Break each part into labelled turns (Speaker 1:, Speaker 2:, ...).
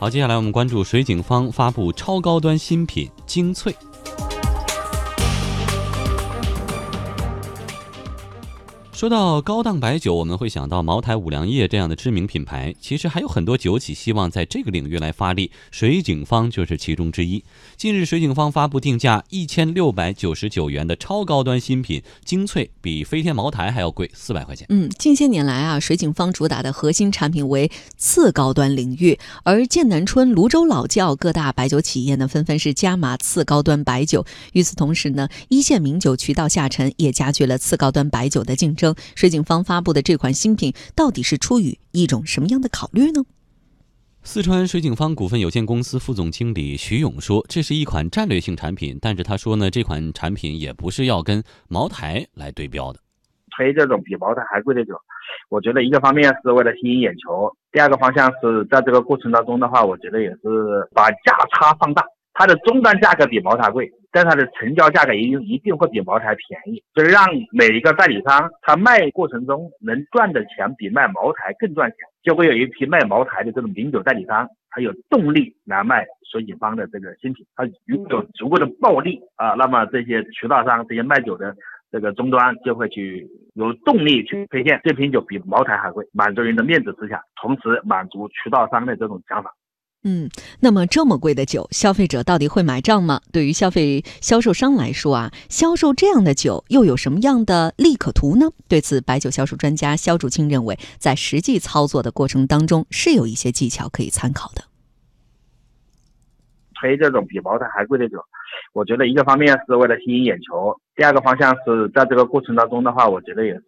Speaker 1: 好，接下来我们关注水井坊发布超高端新品精粹。说到高档白酒，我们会想到茅台、五粮液这样的知名品牌。其实还有很多酒企希望在这个领域来发力，水井坊就是其中之一。近日，水井坊发布定价一千六百九十九元的超高端新品精粹，比飞天茅台还要贵四百块钱。
Speaker 2: 嗯，近些年来啊，水井坊主打的核心产品为次高端领域，而剑南春、泸州老窖各大白酒企业呢，纷纷是加码次高端白酒。与此同时呢，一线名酒渠道下沉，也加剧了次高端白酒的竞争。水井坊发布的这款新品，到底是出于一种什么样的考虑呢？
Speaker 1: 四川水井坊股份有限公司副总经理徐勇说：“这是一款战略性产品，但是他说呢，这款产品也不是要跟茅台来对标的。
Speaker 3: 推这种比茅台还贵的酒，我觉得一个方面是为了吸引眼球，第二个方向是在这个过程当中的话，我觉得也是把价差放大。它的终端价格比茅台贵。”但它的成交价格一定一定会比茅台便宜，就是让每一个代理商他卖过程中能赚的钱比卖茅台更赚钱，就会有一批卖茅台的这种名酒代理商，他有动力来卖水井坊的这个新品，他如果有足够的暴利啊，那么这些渠道商这些卖酒的这个终端就会去有动力去推荐这瓶酒比茅台还贵，满足人的面子思想，同时满足渠道商的这种想法。
Speaker 2: 嗯，那么这么贵的酒，消费者到底会买账吗？对于消费销售商来说啊，销售这样的酒又有什么样的利可图呢？对此，白酒销售专家肖竹清认为，在实际操作的过程当中，是有一些技巧可以参考的。
Speaker 3: 推这种比茅台还贵的酒，我觉得一个方面是为了吸引眼球，第二个方向是在这个过程当中的话，我觉得也是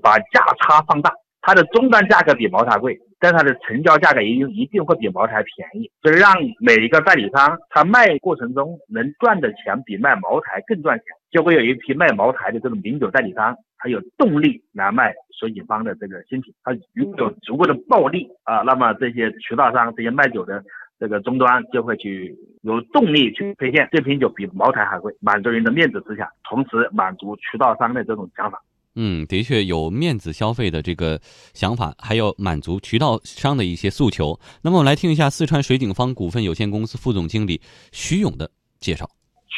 Speaker 3: 把价差放大。它的终端价格比茅台贵，但它的成交价格一定一定会比茅台便宜，就是让每一个代理商他卖过程中能赚的钱比卖茅台更赚钱，就会有一批卖茅台的这种名酒代理商，他有动力来卖水井坊的这个新品，他如果有足够的暴利啊，那么这些渠道商这些卖酒的这个终端就会去有动力去推荐。这瓶酒比茅台还贵，满足人的面子思想，同时满足渠道商的这种想法。
Speaker 1: 嗯，的确有面子消费的这个想法，还有满足渠道商的一些诉求。那么，我们来听一下四川水井坊股份有限公司副总经理徐勇的介绍。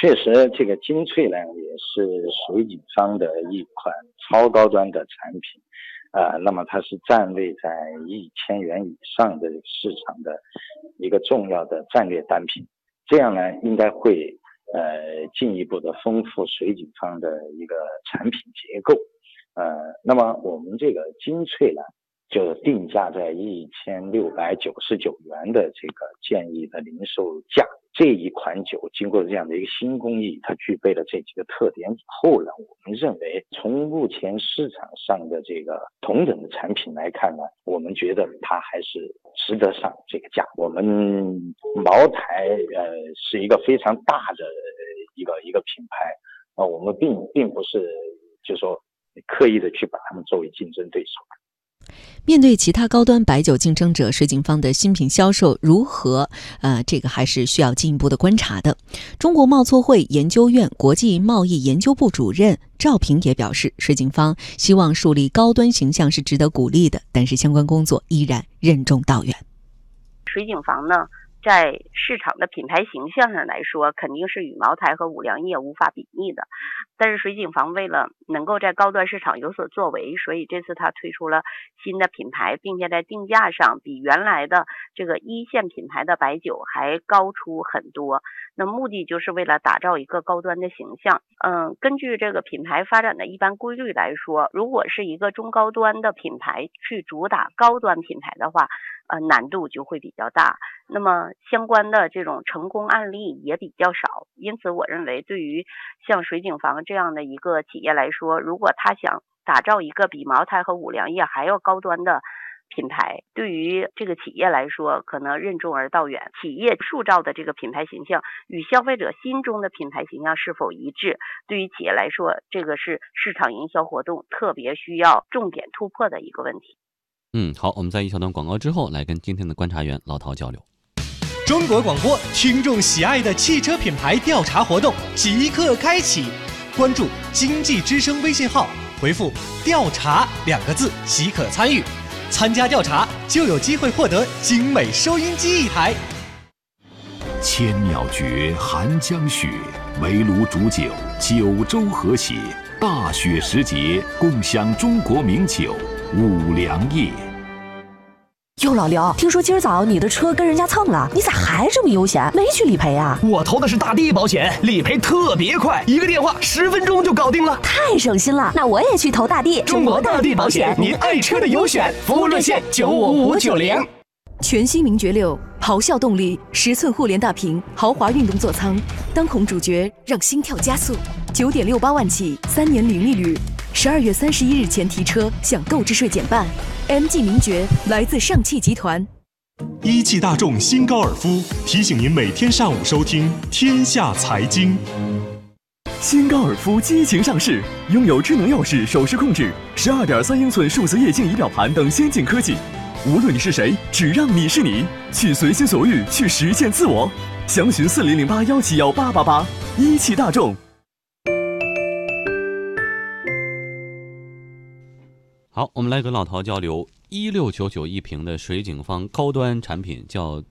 Speaker 4: 确实，这个精粹呢也是水井坊的一款超高端的产品，啊，那么它是站位在一千元以上的市场的一个重要的战略单品。这样呢，应该会呃进一步的丰富水井坊的一个产品结构。呃，那么我们这个精粹呢，就定价在一千六百九十九元的这个建议的零售价。这一款酒经过这样的一个新工艺，它具备了这几个特点以后呢，我们认为从目前市场上的这个同等的产品来看呢，我们觉得它还是值得上这个价。我们茅台呃是一个非常大的一个一个品牌啊，我们并并不是就说。刻意的去把他们作为竞争对手。
Speaker 2: 面对其他高端白酒竞争者，水井坊的新品销售如何？呃，这个还是需要进一步的观察的。中国贸促会研究院国际贸易研究部主任赵平也表示，水井坊希望树立高端形象是值得鼓励的，但是相关工作依然任重道远。
Speaker 5: 水井坊呢？在市场的品牌形象上来说，肯定是与茅台和五粮液无法比拟的。但是水井坊为了能够在高端市场有所作为，所以这次它推出了新的品牌，并且在定价上比原来的这个一线品牌的白酒还高出很多。那目的就是为了打造一个高端的形象。嗯，根据这个品牌发展的一般规律来说，如果是一个中高端的品牌去主打高端品牌的话，呃，难度就会比较大。那么相关的这种成功案例也比较少。因此，我认为对于像水井坊这样的一个企业来说，如果他想打造一个比茅台和五粮液还要高端的，品牌对于这个企业来说，可能任重而道远。企业塑造的这个品牌形象与消费者心中的品牌形象是否一致，对于企业来说，这个是市场营销活动特别需要重点突破的一个问题。
Speaker 1: 嗯，好，我们在一小段广告之后，来跟今天的观察员老陶交流。
Speaker 6: 中国广播听众喜爱的汽车品牌调查活动即刻开启，关注经济之声微信号，回复“调查”两个字即可参与。参加调查就有机会获得精美收音机一台。
Speaker 7: 千鸟绝，寒江雪，围炉煮酒，九州和谐。大雪时节，共享中国名酒五粮液。
Speaker 8: 哟，老刘，听说今儿早你的车跟人家蹭了，你咋还这么悠闲，没去理赔啊？
Speaker 9: 我投的是大地保险，理赔特别快，一个电话十分钟就搞定了，
Speaker 8: 太省心了。那我也去投大地。
Speaker 9: 中国大地保险，您爱车的优选，服务热线九五五九零。
Speaker 10: 全新名爵六，咆哮动力，十寸互联大屏，豪华运动座舱，当红主角让心跳加速，九点六八万起，三年零利率，十二月三十一日前提车享购置税减半。MG 名爵来自上汽集团，
Speaker 11: 一汽大众新高尔夫提醒您每天上午收听《天下财经》。
Speaker 12: 新高尔夫激情上市，拥有智能钥匙、手势控制、十二点三英寸数字液晶仪表盘等先进科技。无论你是谁，只让你是你，去随心所欲，去实现自我。详询四零零八幺七幺八八八，一汽大众。
Speaker 1: 好，我们来跟老陶交流，一六九九一瓶的水井坊高端产品叫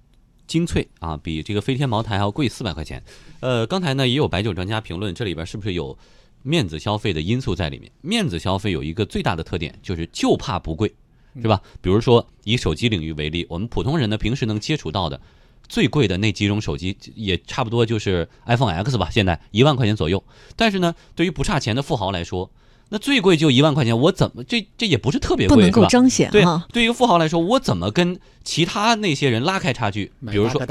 Speaker 1: 精粹啊，比这个飞天茅台还要贵四百块钱。呃，刚才呢也有白酒专家评论，这里边是不是有面子消费的因素在里面？面子消费有一个最大的特点，就是就怕不贵，是吧？比如说以手机领域为例，我们普通人呢平时能接触到的最贵的那几种手机，也差不多就是 iPhone X 吧，现在一万块钱左右。但是呢，对于不差钱的富豪来说，那最贵就一万块钱，我怎么这这也不是特别贵，
Speaker 2: 不能够彰显
Speaker 1: 对，对于一个富豪来说，我怎么跟其他那些人拉开差距？比如说，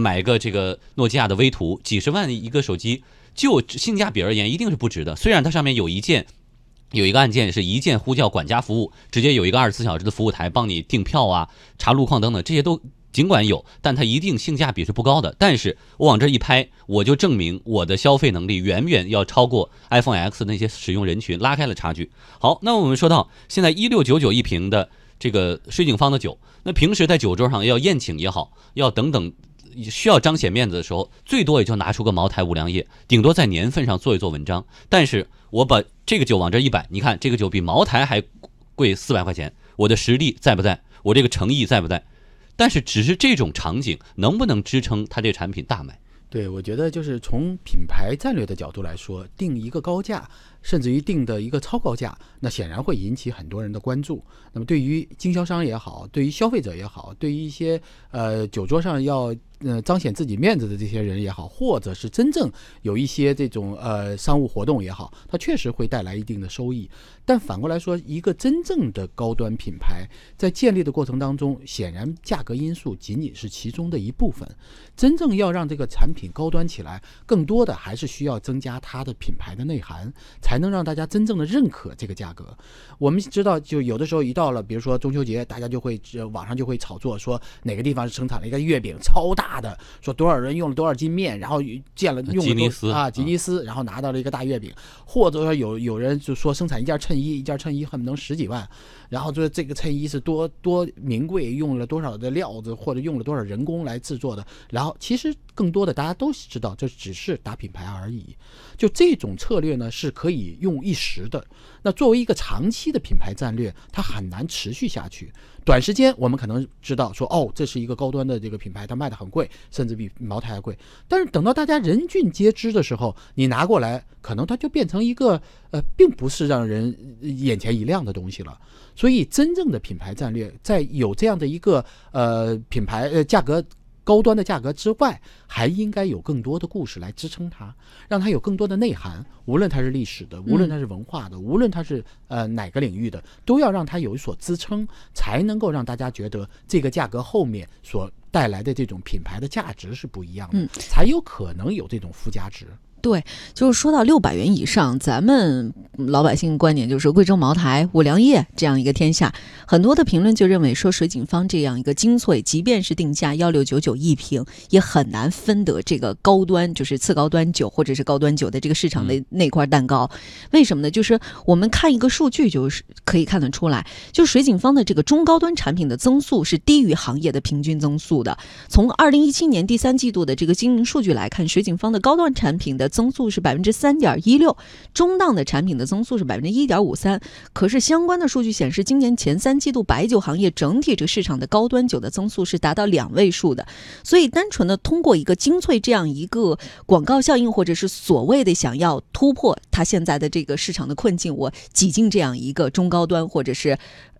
Speaker 1: 买一个这个诺基亚的威图，几十万一个手机，就性价比而言，一定是不值的。虽然它上面有一键，有一个按键是一键呼叫管家服务，直接有一个二十四小时的服务台帮你订票啊、查路况等等，这些都。尽管有，但它一定性价比是不高的。但是我往这一拍，我就证明我的消费能力远远要超过 iPhone X 那些使用人群，拉开了差距。好，那我们说到现在一六九九一瓶的这个水井坊的酒，那平时在酒桌上要宴请也好，要等等需要彰显面子的时候，最多也就拿出个茅台、五粮液，顶多在年份上做一做文章。但是我把这个酒往这一摆，你看这个酒比茅台还贵四百块钱，我的实力在不在？我这个诚意在不在？但是，只是这种场景能不能支撑它这产品大卖？
Speaker 13: 对，我觉得就是从品牌战略的角度来说，定一个高价，甚至于定的一个超高价，那显然会引起很多人的关注。那么，对于经销商也好，对于消费者也好，对于一些呃酒桌上要。呃，彰显自己面子的这些人也好，或者是真正有一些这种呃商务活动也好，它确实会带来一定的收益。但反过来说，一个真正的高端品牌在建立的过程当中，显然价格因素仅仅是其中的一部分。真正要让这个产品高端起来，更多的还是需要增加它的品牌的内涵，才能让大家真正的认可这个价格。我们知道，就有的时候一到了，比如说中秋节，大家就会网上就会炒作说哪个地方是生产了一个月饼超大。大的说多少人用了多少斤面，然后建了用了啊。吉尼斯，然后拿到了一个大月饼，或者说有有人就说生产一件衬衣，一件衬衣恨不能十几万，然后说这个衬衣是多多名贵，用了多少的料子或者用了多少人工来制作的，然后其实更多的大家都知道，这只是打品牌而已。就这种策略呢是可以用一时的，那作为一个长期的品牌战略，它很难持续下去。短时间我们可能知道说哦，这是一个高端的这个品牌，它卖的很贵，甚至比茅台还贵。但是等到大家人尽皆知的时候，你拿过来，可能它就变成一个呃，并不是让人眼前一亮的东西了。所以，真正的品牌战略，在有这样的一个呃品牌呃价格。高端的价格之外，还应该有更多的故事来支撑它，让它有更多的内涵。无论它是历史的，无论它是文化的，无论它是呃哪个领域的，都要让它有所支撑，才能够让大家觉得这个价格后面所带来的这种品牌的价值是不一样的，才有可能有这种附加值。
Speaker 2: 对，就是说到六百元以上，咱们老百姓观点就是贵州茅台、五粮液这样一个天下。很多的评论就认为说，水井坊这样一个精粹，即便是定价幺六九九一瓶，也很难分得这个高端，就是次高端酒或者是高端酒的这个市场的那块蛋糕。为什么呢？就是我们看一个数据，就是可以看得出来，就水井坊的这个中高端产品的增速是低于行业的平均增速的。从二零一七年第三季度的这个经营数据来看，水井坊的高端产品的增速是百分之三点一六，中档的产品的增速是百分之一点五三。可是相关的数据显示，今年前三季度白酒行业整体这个市场的高端酒的增速是达到两位数的。所以，单纯的通过一个精粹这样一个广告效应，或者是所谓的想要突破它现在的这个市场的困境，我挤进这样一个中高端或者是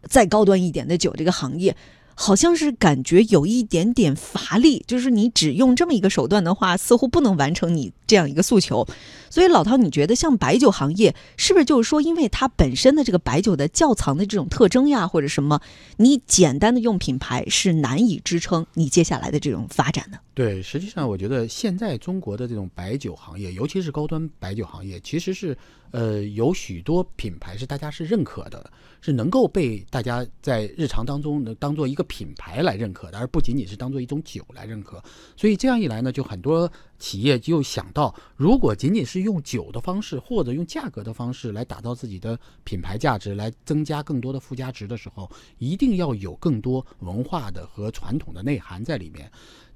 Speaker 2: 再高端一点的酒这个行业。好像是感觉有一点点乏力，就是你只用这么一个手段的话，似乎不能完成你这样一个诉求。所以老陶，你觉得像白酒行业，是不是就是说，因为它本身的这个白酒的窖藏的这种特征呀，或者什么，你简单的用品牌是难以支撑你接下来的这种发展的？
Speaker 13: 对，实际上我觉得现在中国的这种白酒行业，尤其是高端白酒行业，其实是呃有许多品牌是大家是认可的，是能够被大家在日常当中能当做一个品牌来认可的，而不仅仅是当做一种酒来认可。所以这样一来呢，就很多。企业就想到，如果仅仅是用酒的方式或者用价格的方式来打造自己的品牌价值，来增加更多的附加值的时候，一定要有更多文化的和传统的内涵在里面。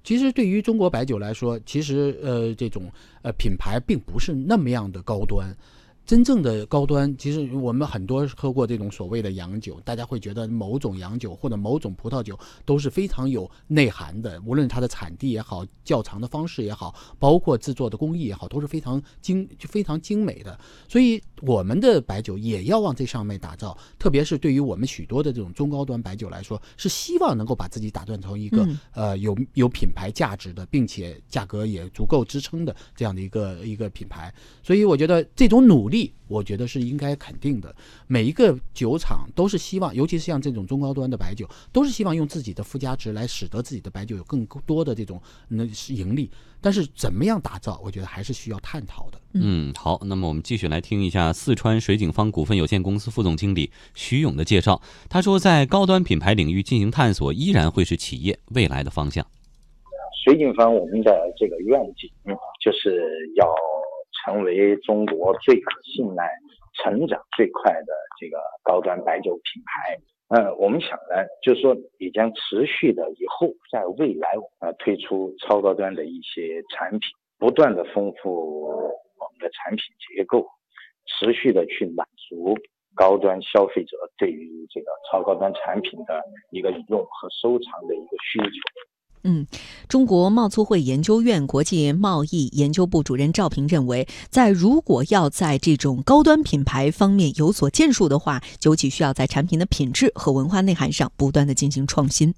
Speaker 13: 其实对于中国白酒来说，其实呃这种呃品牌并不是那么样的高端。真正的高端，其实我们很多喝过这种所谓的洋酒，大家会觉得某种洋酒或者某种葡萄酒都是非常有内涵的，无论它的产地也好，窖藏的方式也好，包括制作的工艺也好，都是非常精就、非常精美的。所以我们的白酒也要往这上面打造，特别是对于我们许多的这种中高端白酒来说，是希望能够把自己打造成一个呃有有品牌价值的，并且价格也足够支撑的这样的一个一个品牌。所以我觉得这种努力。我觉得是应该肯定的。每一个酒厂都是希望，尤其是像这种中高端的白酒，都是希望用自己的附加值来使得自己的白酒有更多的这种那是盈利。但是怎么样打造，我觉得还是需要探讨的。
Speaker 1: 嗯，好，那么我们继续来听一下四川水井坊股份有限公司副总经理徐勇的介绍。他说，在高端品牌领域进行探索，依然会是企业未来的方向。
Speaker 4: 水井坊我们的这个愿景就是要。成为中国最可信赖、成长最快的这个高端白酒品牌。呃，我们想呢，就是说，也将持续的以后在未来呃推出超高端的一些产品，不断的丰富我们的产品结构，持续的去满足高端消费者对于这个超高端产品的一个用和收藏的一个需求。
Speaker 2: 嗯，中国贸促会研究院国际贸易研究部主任赵平认为，在如果要在这种高端品牌方面有所建树的话，酒企需要在产品的品质和文化内涵上不断的进行创新。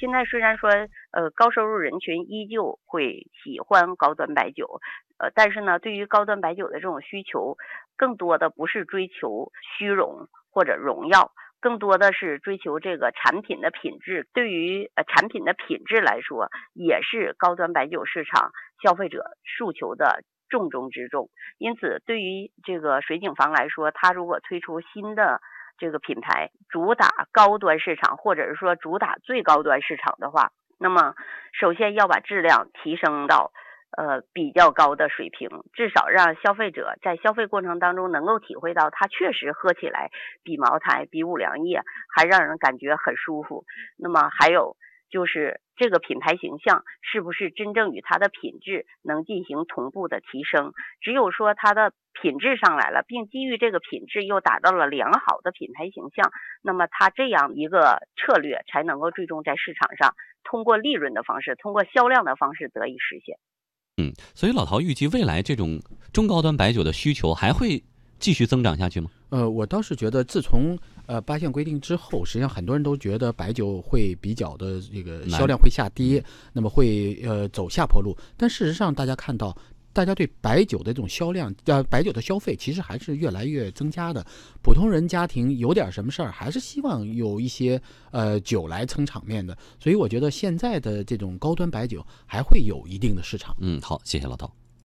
Speaker 5: 现在虽然说，呃，高收入人群依旧会喜欢高端白酒，呃，但是呢，对于高端白酒的这种需求，更多的不是追求虚荣或者荣耀。更多的是追求这个产品的品质，对于呃产品的品质来说，也是高端白酒市场消费者诉求的重中之重。因此，对于这个水井坊来说，它如果推出新的这个品牌，主打高端市场，或者是说主打最高端市场的话，那么首先要把质量提升到。呃，比较高的水平，至少让消费者在消费过程当中能够体会到，它确实喝起来比茅台、比五粮液还让人感觉很舒服。那么还有就是这个品牌形象是不是真正与它的品质能进行同步的提升？只有说它的品质上来了，并基于这个品质又达到了良好的品牌形象，那么它这样一个策略才能够最终在市场上通过利润的方式，通过销量的方式得以实现。
Speaker 1: 嗯，所以老陶预计未来这种中高端白酒的需求还会继续增长下去吗？
Speaker 13: 呃，我倒是觉得，自从呃八项规定之后，实际上很多人都觉得白酒会比较的这个销量会下跌，那么会呃走下坡路。但事实上，大家看到。大家对白酒的这种销量，呃，白酒的消费其实还是越来越增加的。普通人家庭有点什么事儿，还是希望有一些呃酒来撑场面的。所以我觉得现在的这种高端白酒还会有一定的市场。
Speaker 1: 嗯，好，谢谢老陶。